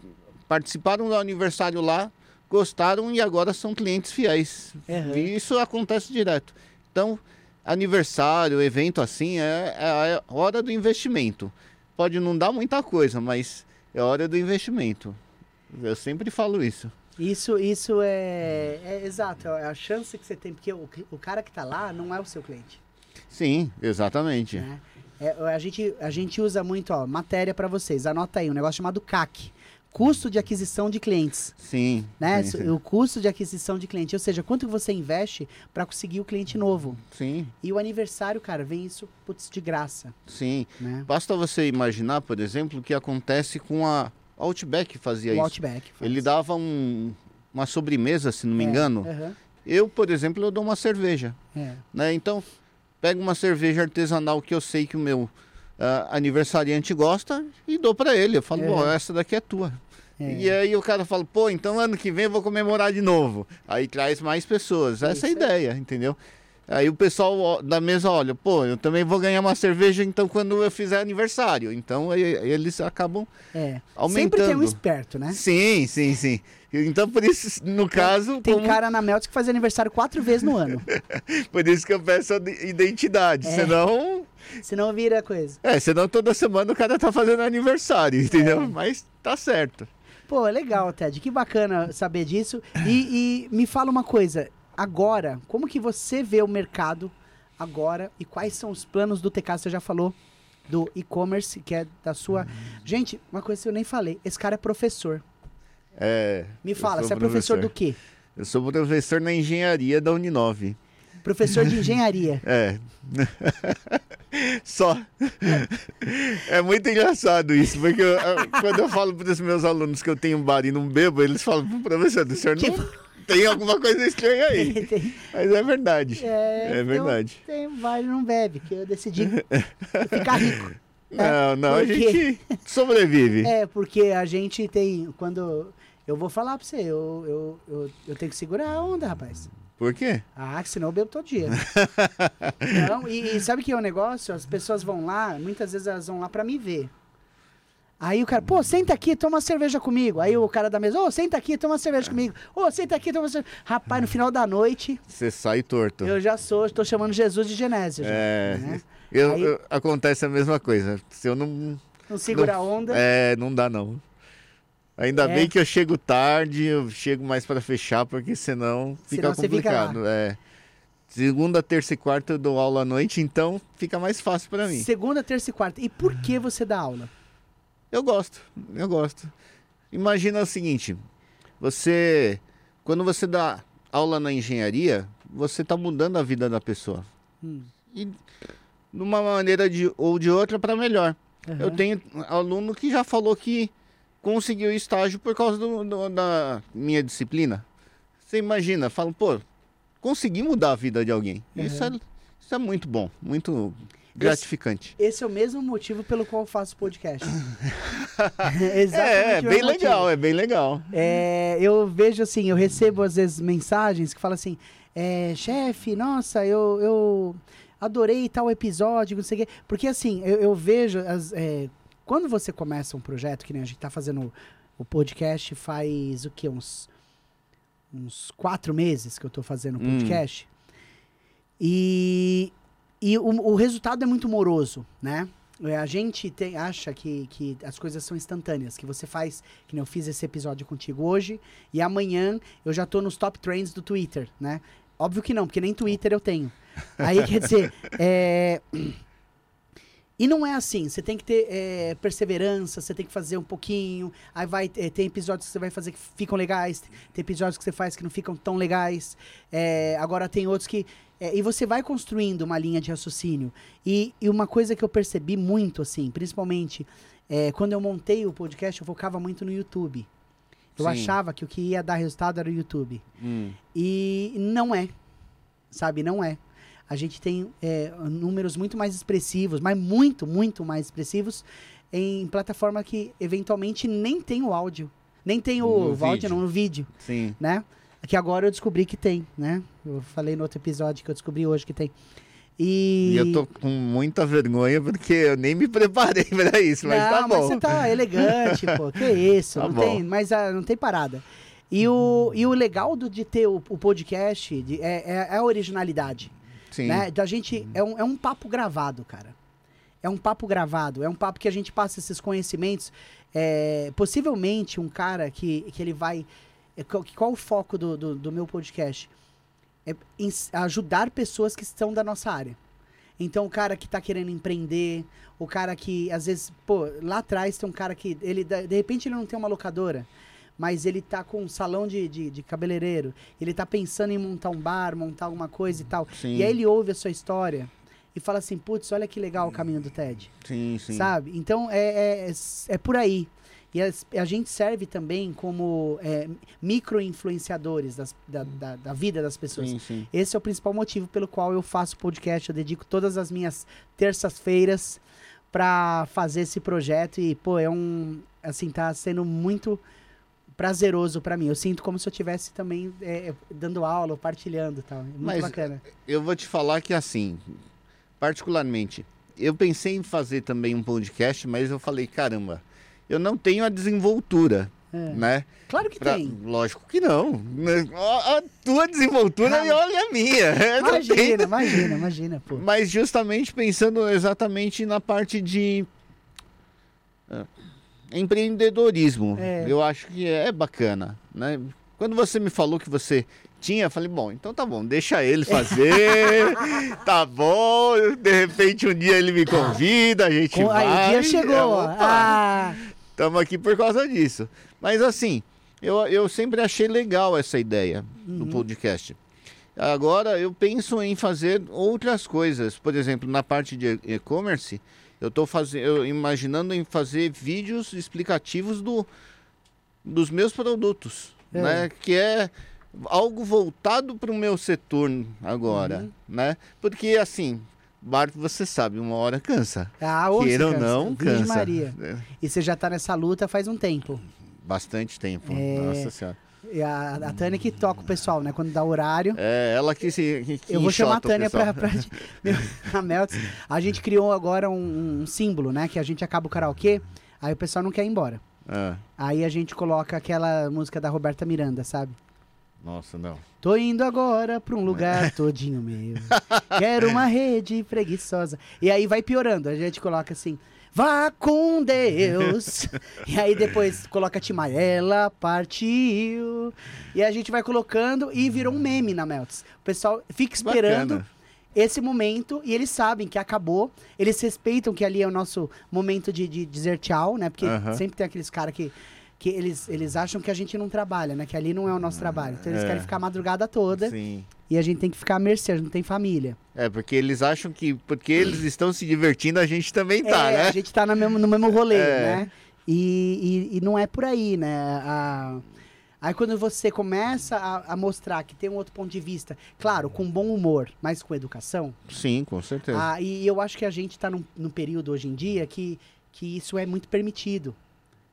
participaram do aniversário lá, gostaram e agora são clientes fiéis. Uhum. E isso acontece direto. Então, aniversário, evento assim, é, é a hora do investimento. Pode não dar muita coisa, mas é hora do investimento. Eu sempre falo isso. Isso, isso é, é exato, é a chance que você tem, porque o, o cara que tá lá não é o seu cliente. Sim, exatamente. né? É, a, gente, a gente usa muito, ó, matéria pra vocês. Anota aí, um negócio chamado CAC. Custo de aquisição de clientes. Sim. Né? sim, sim. O custo de aquisição de cliente. Ou seja, quanto você investe pra conseguir o cliente novo. Sim, E o aniversário, cara, vem isso, putz, de graça. sim. Né? Basta você imaginar, por exemplo, o que acontece com a Outback fazia O isso. Outback. faz. Ele dava um- uma sobremesa, se não me É, engano. aham, Eu, por exemplo, eu dou uma cerveja. é. né? Então, pego uma cerveja artesanal que eu sei que o meu ah, aniversariante gosta e dou pra ele. Eu falo, É. pô, essa daqui é tua. É. E aí o cara fala, pô, então ano que vem eu vou comemorar de novo. Aí traz mais pessoas. Essa é a ideia, entendeu? Aí o pessoal da mesa olha, pô, eu também vou ganhar uma cerveja então quando eu fizer aniversário. Então aí eles acabam É. aumentando. Sempre tem um esperto, né? Sim, sim, sim. Então por isso, no caso, Tem como- cara na Melts que faz aniversário quatro vezes no ano. [LAUGHS] por isso que eu peço a de- identidade. É. Senão Senão vira coisa. É, senão toda semana o cara tá fazendo aniversário, entendeu? É. Mas tá certo. Pô, legal, Ted. Que bacana saber disso. E, e me fala uma coisa. Agora, como que você vê o mercado agora e quais são os planos do TK? Você já falou do e-commerce, que é da sua... Gente, uma coisa que eu nem falei. Esse cara é professor. É. Me fala, você é professor do quê? Eu sou professor na engenharia da Uninove. Professor de engenharia. [LAUGHS] É. [LAUGHS] Só. É muito engraçado isso, porque eu- quando eu falo para os meus alunos que eu tenho um bar e não bebo, eles falam, professor, o senhor não tem alguma coisa estranha aí. [LAUGHS] Tem- Mas é verdade. é, É verdade. Então, tem, vai e não bebe, que eu decidi ficar rico. [LAUGHS] Não, não, a Por quê? gente sobrevive. [LAUGHS] É, porque a gente tem. Quando. Eu vou falar pra você, eu, eu, eu, eu tenho que segurar a onda, rapaz. Por quê? Ah, senão eu bebo todo dia. Não, e, e sabe que é o negócio? As pessoas vão lá, muitas vezes elas vão lá pra me ver. Aí o cara, pô, senta aqui, toma uma cerveja comigo. Aí o cara da mesa, ô, senta aqui, toma uma cerveja comigo. Ô, senta aqui, toma uma cerveja. Rapaz, no final da noite, Você sai torto. eu já sou, tô chamando Jesus de Genésio. já, É, né? eu- Aí- eu- acontece a mesma coisa. Se eu não. Não segura a onda. É, não dá não. Ainda É. bem que eu chego tarde, eu chego mais para fechar, porque senão fica Senão você fica complicado. é. Segunda, terça e quarta eu dou aula à noite, então fica mais fácil para mim. Segunda, terça e quarta. E por que você dá aula? Eu gosto, eu gosto. Imagina o seguinte, você, quando você dá aula na engenharia, você está mudando a vida da pessoa. Hum. E de uma maneira de, ou de outra para melhor. Eu Aham. tenho aluno que já falou que conseguiu estágio por causa do- do- da minha disciplina. Você imagina, fala, pô, consegui mudar a vida de alguém. Isso, é, isso é muito bom, muito gratificante. Esse é o mesmo motivo pelo qual eu faço podcast. Exatamente [LAUGHS] É, é o bem legal, é bem legal. É, eu vejo assim, eu recebo às vezes mensagens que falam assim, é, chefe, nossa, eu, eu adorei tal episódio, não sei o quê. Porque assim, eu, eu vejo, as, é, quando você começa um projeto, que nem a gente tá fazendo o podcast faz o quê? Uns, uns quatro meses que eu tô fazendo o Hum. podcast. E, e o, o resultado é muito moroso, né? É, A gente tem, acha que, que as coisas são instantâneas, que você faz, que eu fiz esse episódio contigo hoje, e amanhã eu já tô nos top trends do Twitter, né? Óbvio que não, porque nem Twitter eu tenho. Aí, quer dizer, é... E não é assim, você tem que ter é, perseverança, você tem que fazer um pouquinho, aí vai, é, tem episódios que você vai fazer que ficam legais, tem episódios que você faz que não ficam tão legais, é, agora tem outros que... é, e você vai construindo uma linha de raciocínio. E, e uma coisa que eu percebi muito, assim, principalmente é, quando eu montei o podcast, eu focava muito no YouTube. Eu Sim. achava que o que ia dar resultado era o YouTube. Hum, E não é. Sabe, não é. A gente tem é, números muito mais expressivos, mas muito, muito mais expressivos em plataforma que eventualmente nem tem o áudio. Nem tem o, o áudio, vídeo. não, no vídeo, sim. né? Que agora eu descobri que tem, né? Eu falei no outro episódio que eu descobri hoje que tem. E, E eu tô com muita vergonha porque eu nem me preparei [LAUGHS] pra isso, mas não, tá mas bom. você tá elegante, pô. Que [LAUGHS] isso, Tá não bom. tem, mas ah, não tem parada. E o, e o legal do, de ter o, o podcast de- é, é- é a originalidade. Sim. né? Da gente é um, é um papo gravado, cara. É um papo gravado, é um papo que a gente passa esses conhecimentos. É, possivelmente um cara que, que ele vai. é, qual, qual o foco do, do, do meu podcast? É ajudar pessoas que estão da nossa área. Então, o cara que tá querendo empreender, o cara que, às vezes, pô, lá atrás tem um cara que, ele, de repente, ele não tem uma locadora, mas ele tá com um salão de, de, de cabeleireiro, ele tá pensando em montar um bar, montar alguma coisa e tal. Sim. E aí ele ouve a sua história e fala assim, putz, olha que legal o caminho do TED, Sim, sim. sabe? Então, é, é, é, por aí. E as- a, gente serve também como é, micro-influenciadores da, da- da vida das pessoas. Sim, sim. Esse é o principal motivo pelo qual eu faço podcast. Eu dedico todas as minhas terças-feiras para fazer esse projeto e, pô, é um. Assim, tá sendo muito prazeroso para mim. Eu sinto como se eu estivesse também é, dando aula, partilhando e tal. É muito Mas- bacana. Eu vou te falar que assim, particularmente, eu pensei em fazer também um podcast, mas eu falei, caramba, eu não tenho a desenvoltura, É. né? Claro que Pra- tem. Lógico que não. A, tua desenvoltura Ah, e olha a minha. [LAUGHS] Tenho. Imagina, imagina, imagina, pô. Mas justamente pensando exatamente na parte de ah, empreendedorismo. É. Eu acho que é bacana, né? Quando você me falou que você tinha, eu falei, bom, então tá bom, deixa ele fazer, [LAUGHS] tá bom, de repente um dia ele me convida, a gente Com- vai. aí o dia chegou. é, ó. opa, Ah, Estamos aqui por causa disso. Mas assim, eu, eu sempre achei legal essa ideia do podcast. Agora eu penso em fazer outras coisas. Por exemplo, na parte de e-commerce, eu estou imaginando em fazer vídeos explicativos do, dos meus produtos. É. Né? Que é algo voltado para o meu setor agora. Uhum. Né? Porque assim, Bart, você sabe, uma hora cansa. ah ô, Queira ou não, cansa. Virgem. Maria. É, E você já tá nessa luta faz um tempo. Bastante tempo. É. Nossa senhora. E a, a Tânia que toca o pessoal, né? Quando dá horário. É, ela que se. Que, que Eu vou chamar a Tânia pra, pra. [LAUGHS] A Meltz. A gente criou agora um, um símbolo, né? Que a gente acaba o karaokê, aí o pessoal não quer ir embora. Ah, Aí a gente coloca aquela música da Roberta Miranda, sabe? nossa, não. Tô indo agora pra um lugar [LAUGHS] todinho meu. Quero uma rede preguiçosa. E aí vai piorando. A gente coloca assim. Vá com Deus. e aí depois coloca Timaya. Ela partiu. E a gente vai colocando e virou um meme na Melts. O pessoal fica esperando Bacana. esse momento e eles sabem que acabou. Eles respeitam que ali é o nosso momento de, de dizer tchau, né? Porque Aham. sempre tem aqueles caras que, que eles, eles acham que a gente não trabalha, né? Que ali não é o nosso trabalho. Então eles É. querem ficar a madrugada toda Sim. e a gente tem que ficar à mercê, a gente não tem família. É, porque eles acham que porque eles estão se divertindo, a gente também tá, é, né? a gente tá no mesmo, no mesmo rolê, É. né? E, e, e não é por aí, né? A- Aí quando você começa a, a mostrar que tem um outro ponto de vista, claro, com bom humor, mas com educação, Sim, com certeza. Ah, e eu acho que a gente está num, num período hoje em dia que, que isso é muito permitido.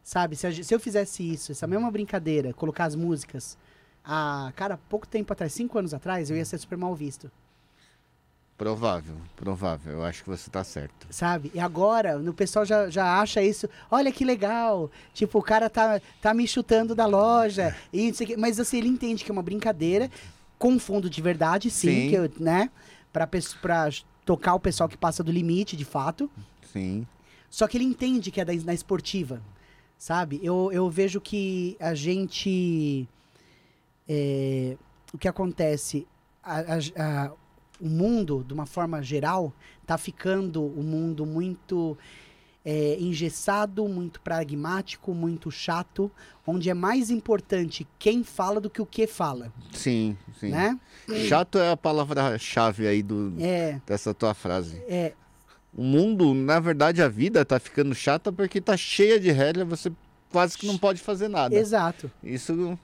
Sabe? Se, a se eu fizesse isso, essa mesma brincadeira, colocar as músicas, ah, cara, pouco tempo atrás, cinco anos atrás, eu ia ser super mal visto. Provável, provável. Eu acho que você tá certo. Sabe? E agora, o pessoal já, já acha isso, olha que legal. Tipo, o cara tá, tá me chutando da loja. E. Mas assim, ele entende que é uma brincadeira, com fundo de verdade, sim, Sim. que eu, né? Pra, pra tocar o pessoal que passa do limite, de fato. Sim. Só que ele entende que é da, na esportiva, sabe? Eu, eu vejo que a gente. é, o que acontece? A- a- a- o mundo, de uma forma geral, tá ficando um mundo muito é, engessado, muito pragmático, muito chato, onde é mais importante quem fala do que o que fala, Sim, sim. né? Chato é a palavra-chave aí do, É, dessa tua frase. é, O mundo, na verdade, a vida tá ficando chata porque tá cheia de regras, você quase que não pode fazer nada. exato. Isso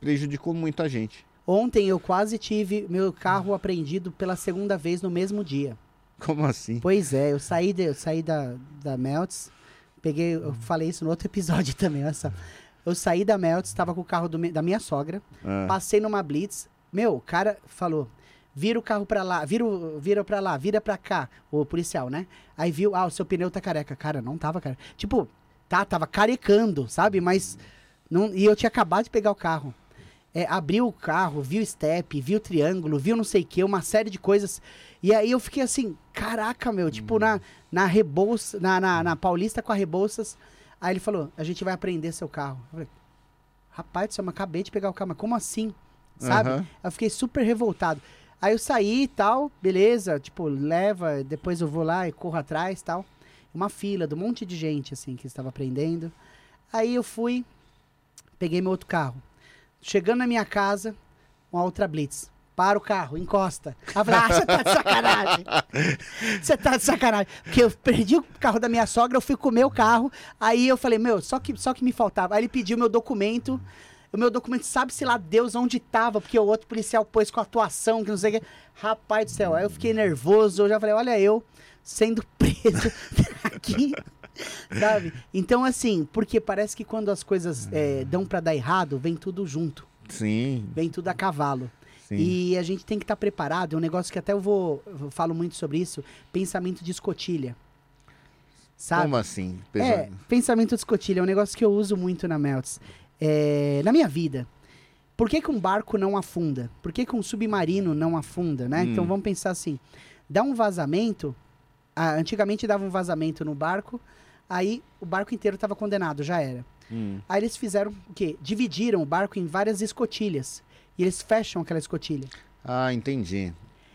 prejudicou muito a gente. Ontem eu quase tive meu carro apreendido pela segunda vez no mesmo dia. Como assim? Pois é, eu saí, de- eu saí da, da Melts, peguei, eu falei isso no outro episódio [LAUGHS] também, olha só. Eu saí da Melts, estava com o carro do da minha sogra, Ah, passei numa Blitz, meu, o cara falou, vira o carro pra lá, vira, o- vira pra lá, vira pra cá, o policial, né? Aí viu, ah, o seu pneu tá careca. Cara, não tava careca. Tipo, tá, tava carecando, sabe? Mas, não, e eu tinha acabado de pegar o carro. É, abriu o carro, viu o step, viu o triângulo, viu não sei o que, uma série de coisas. E aí eu fiquei assim, caraca, meu, tipo na, na Rebouça, na, na, na Paulista com a Rebouças. Aí ele falou, a gente vai apreender seu carro. Eu falei, rapaz, mas acabei de pegar o carro, mas como assim? Sabe? Aham. Eu fiquei super revoltado. Aí eu saí e tal, beleza, tipo, leva, depois eu vou lá e corro atrás e tal. Uma fila de um monte de gente, assim, que estava aprendendo. Aí eu fui, peguei meu outro carro. Chegando na minha casa, uma outra blitz. para o carro, encosta. Aí falei, ah, você tá de sacanagem. [LAUGHS] Você tá de sacanagem. Porque eu perdi o carro da minha sogra, eu fui comer o carro. Aí eu falei, meu, só que, só que me faltava. Aí ele pediu meu documento. O meu documento, sabe-se lá Deus onde tava, porque o outro policial pôs com atuação, que não sei o que. Rapaz do céu, aí eu fiquei nervoso. Eu já falei, olha eu sendo [LAUGHS] preso aqui. Sabe? Então, assim, porque parece que quando as coisas é, dão para dar errado, vem tudo junto. Sim. Vem tudo a cavalo. Sim. E a gente tem que estar preparado. É um negócio que até eu vou. Eu falo muito sobre isso: pensamento de escotilha. Sabe? Como assim? É, pensamento de escotilha é um negócio que eu uso muito na Melts. É, na minha vida. Por que, que um barco não afunda? Por que, que um submarino não afunda, né? Hum. Então vamos pensar assim: dá um vazamento. ah, antigamente dava um vazamento no barco, aí o barco inteiro estava condenado, já era. Hum. Aí eles fizeram o quê? Dividiram o barco em várias escotilhas. E eles fecham aquela escotilha. Ah, entendi.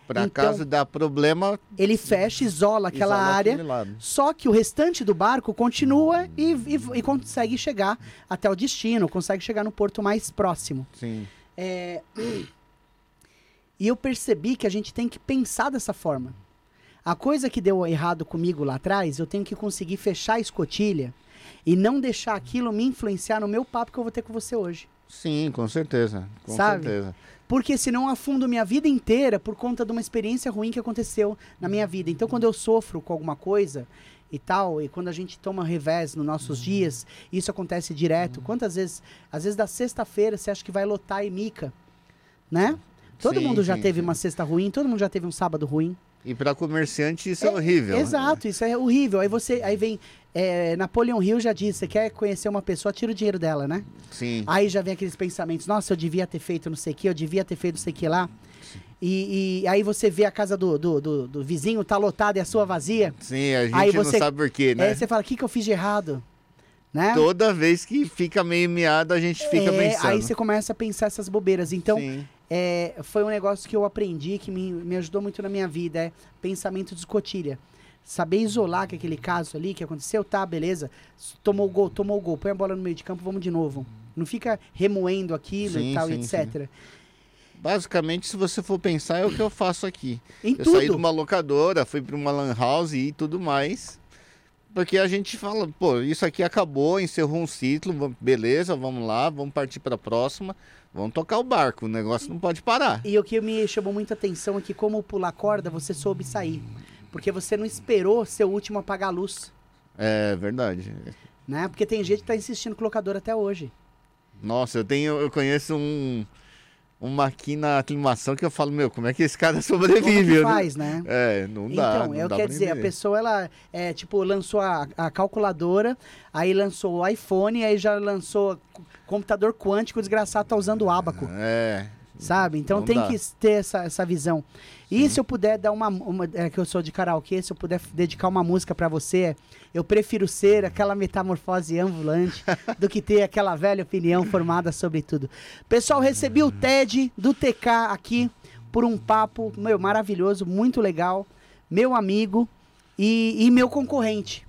Pra Então- caso dar problema, Ele fecha, isola aquela isola área. Só que o restante do barco continua e, e- e consegue chegar até o destino, consegue chegar no porto mais próximo. Sim. É, E eu percebi que a gente tem que pensar dessa forma. A coisa que deu errado comigo lá atrás, eu tenho que conseguir fechar a escotilha e não deixar aquilo me influenciar no meu papo que eu vou ter com você hoje. Sim, com certeza. Com Sabe? certeza. Porque senão eu afundo minha vida inteira por conta de uma experiência ruim que aconteceu na minha vida. Então, quando eu sofro com alguma coisa e tal, e quando a gente toma revés nos nossos dias, isso acontece direto. Quantas vezes, às vezes da sexta-feira, você acha que vai lotar e mica, né? Todo Sim, mundo já sim, teve sim. uma sexta ruim, todo mundo já teve um sábado ruim. E para comerciante isso é, horrível. né? Exato, isso é horrível. Aí você, aí vem é, Napoleão Hill já disse, você quer conhecer uma pessoa, tira o dinheiro dela, né? Sim. Aí já vem aqueles pensamentos, nossa, eu devia ter feito não sei o que, eu devia ter feito não sei o que lá. E, e aí você vê a casa do, do, do- do vizinho tá lotada e a sua vazia. Sim, a gente Aí não você- sabe por quê, né? Aí você fala, o que, que eu fiz de errado? Né? Toda vez que fica meio miado, a gente fica É, pensando. aí você começa a pensar essas bobeiras. Então, Sim. É, foi um negócio que eu aprendi, que me, me ajudou muito na minha vida, é pensamento de escotilha. Saber isolar que aquele caso ali que aconteceu, tá, beleza. Tomou o gol, tomou o gol, põe a bola no meio de campo, vamos de novo. Não fica remoendo aquilo Sim, e tal, sim, etc. Basicamente, se você for pensar, é o que eu faço aqui. Em eu tudo. saí de uma locadora, fui para uma lan house e tudo mais. Porque a gente fala, pô, isso aqui acabou, encerrou um ciclo, beleza, vamos lá, vamos partir para a próxima, vamos tocar o barco, o negócio não pode parar. E o que me chamou muita atenção é que, como pular corda, você soube sair. Porque você não esperou ser o último a apagar a luz. É verdade. Né? Porque tem gente que tá insistindo com o locador até hoje. Nossa, eu tenho, eu conheço um uma aqui na aclimação que eu falo, meu, como é que esse cara [LAUGHS] Como sobrevive? que Eu não- faz, né? É, não dá. então, não é o dá que quer pra dizer, a pessoa, ela, é, tipo, lançou a, a calculadora, aí lançou o iPhone, aí já lançou computador quântico, o desgraçado tá usando o ábaco, É, sabe? Então tem dá. que ter essa, essa visão. E se eu puder dar uma, uma é que eu sou de karaokê, se eu puder dedicar uma música pra você, eu prefiro ser aquela metamorfose ambulante do que ter aquela velha opinião formada sobre tudo. Pessoal, recebi o TED do TK aqui por um papo, meu, maravilhoso, muito legal, meu amigo e, e meu concorrente.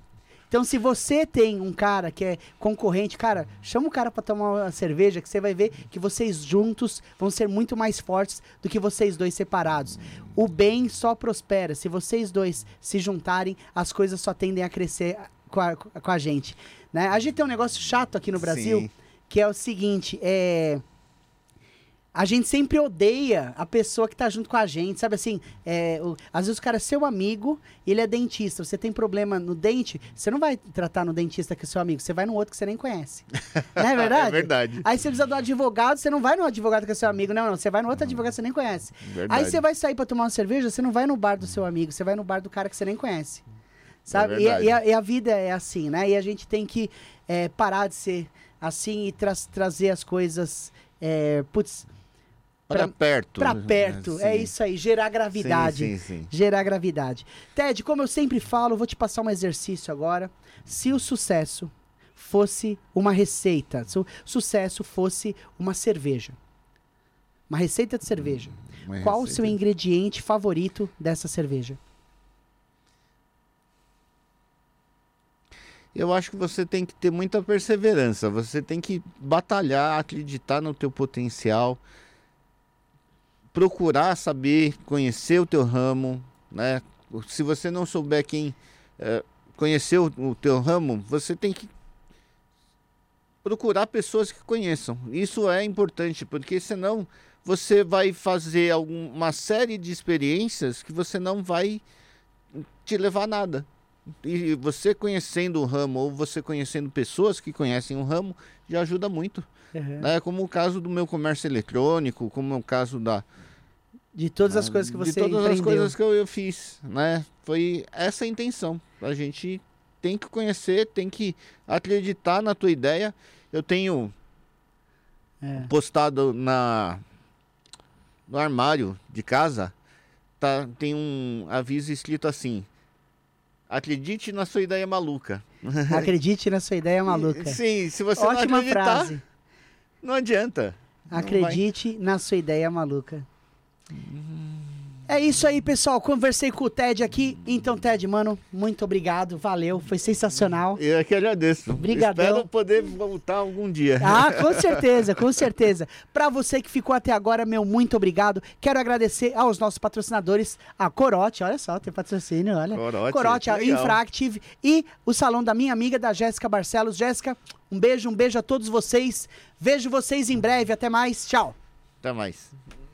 Então, se você tem um cara que é concorrente, cara, chama o cara pra tomar uma cerveja que você vai ver que vocês juntos vão ser muito mais fortes do que vocês dois separados. O bem só prospera. Se vocês dois se juntarem, as coisas só tendem a crescer com a, com a gente. Né? A gente tem um negócio chato aqui no Brasil, Sim. que é o seguinte, é... A gente sempre odeia a pessoa que tá junto com a gente, sabe assim? É, o- às vezes o cara é seu amigo e ele é dentista. Você tem problema no dente, você não vai tratar no dentista que é seu amigo, você vai no outro que você nem conhece. [LAUGHS] Não é verdade? É verdade. Aí você precisa do advogado, você não vai no advogado que é seu amigo, não, não. Você vai no outro advogado que você nem conhece. Verdade. Aí você vai sair pra tomar uma cerveja, você não vai no bar do seu amigo, você vai no bar do cara que você nem conhece. Sabe? e, verdade. e a, e a vida é assim, né? E a gente tem que é, parar de ser assim e tra- trazer as coisas. É, putz, Pra perto. pra né? perto. É Sim. isso aí, gerar gravidade. Sim, sim, sim. Gerar gravidade. Ted, como eu sempre falo, eu vou te passar um exercício agora. Se o sucesso fosse uma receita, se o sucesso fosse uma cerveja, uma receita de cerveja, Uma qual o seu ingrediente favorito dessa cerveja? Eu acho que você tem que ter muita perseverança. Você tem que batalhar, acreditar no teu potencial. Procurar saber, conhecer o teu ramo, né? Se você não souber quem é, conhecer o, o teu ramo, você tem que procurar pessoas que conheçam. Isso é importante, porque senão você vai fazer alguma série de experiências que você não vai te levar a nada. E você conhecendo o ramo ou você conhecendo pessoas que conhecem o ramo já ajuda muito. Uhum. Né? Como o caso do meu comércio eletrônico, como o caso da. De todas as coisas que você De todas empreendeu. as coisas que eu, eu fiz, né? Foi essa a intenção. A gente tem que conhecer, tem que acreditar na tua ideia. Eu tenho É. postado na no armário de casa, tá, tem um aviso escrito assim: Acredite na sua ideia maluca. [LAUGHS] Acredite na sua ideia maluca. Sim, se você Ótima não acreditar, frase. não adianta. Não Acredite na sua ideia maluca. É isso aí, pessoal. Conversei com o Ted aqui. Então, Ted, mano, muito obrigado. Valeu. Foi sensacional. Eu é que agradeço. Brigadão. Espero poder voltar algum dia. Ah, [LAUGHS] com certeza, com certeza. Pra você que ficou até agora, meu muito obrigado. Quero agradecer aos nossos patrocinadores, a Corote, olha só, tem patrocínio, olha. Corote, a legal. Infractive e o salão da minha amiga, da Jéssica Barcelos. Jéssica, um beijo, um beijo a todos vocês. Vejo vocês em breve. Até mais. Tchau. Até mais.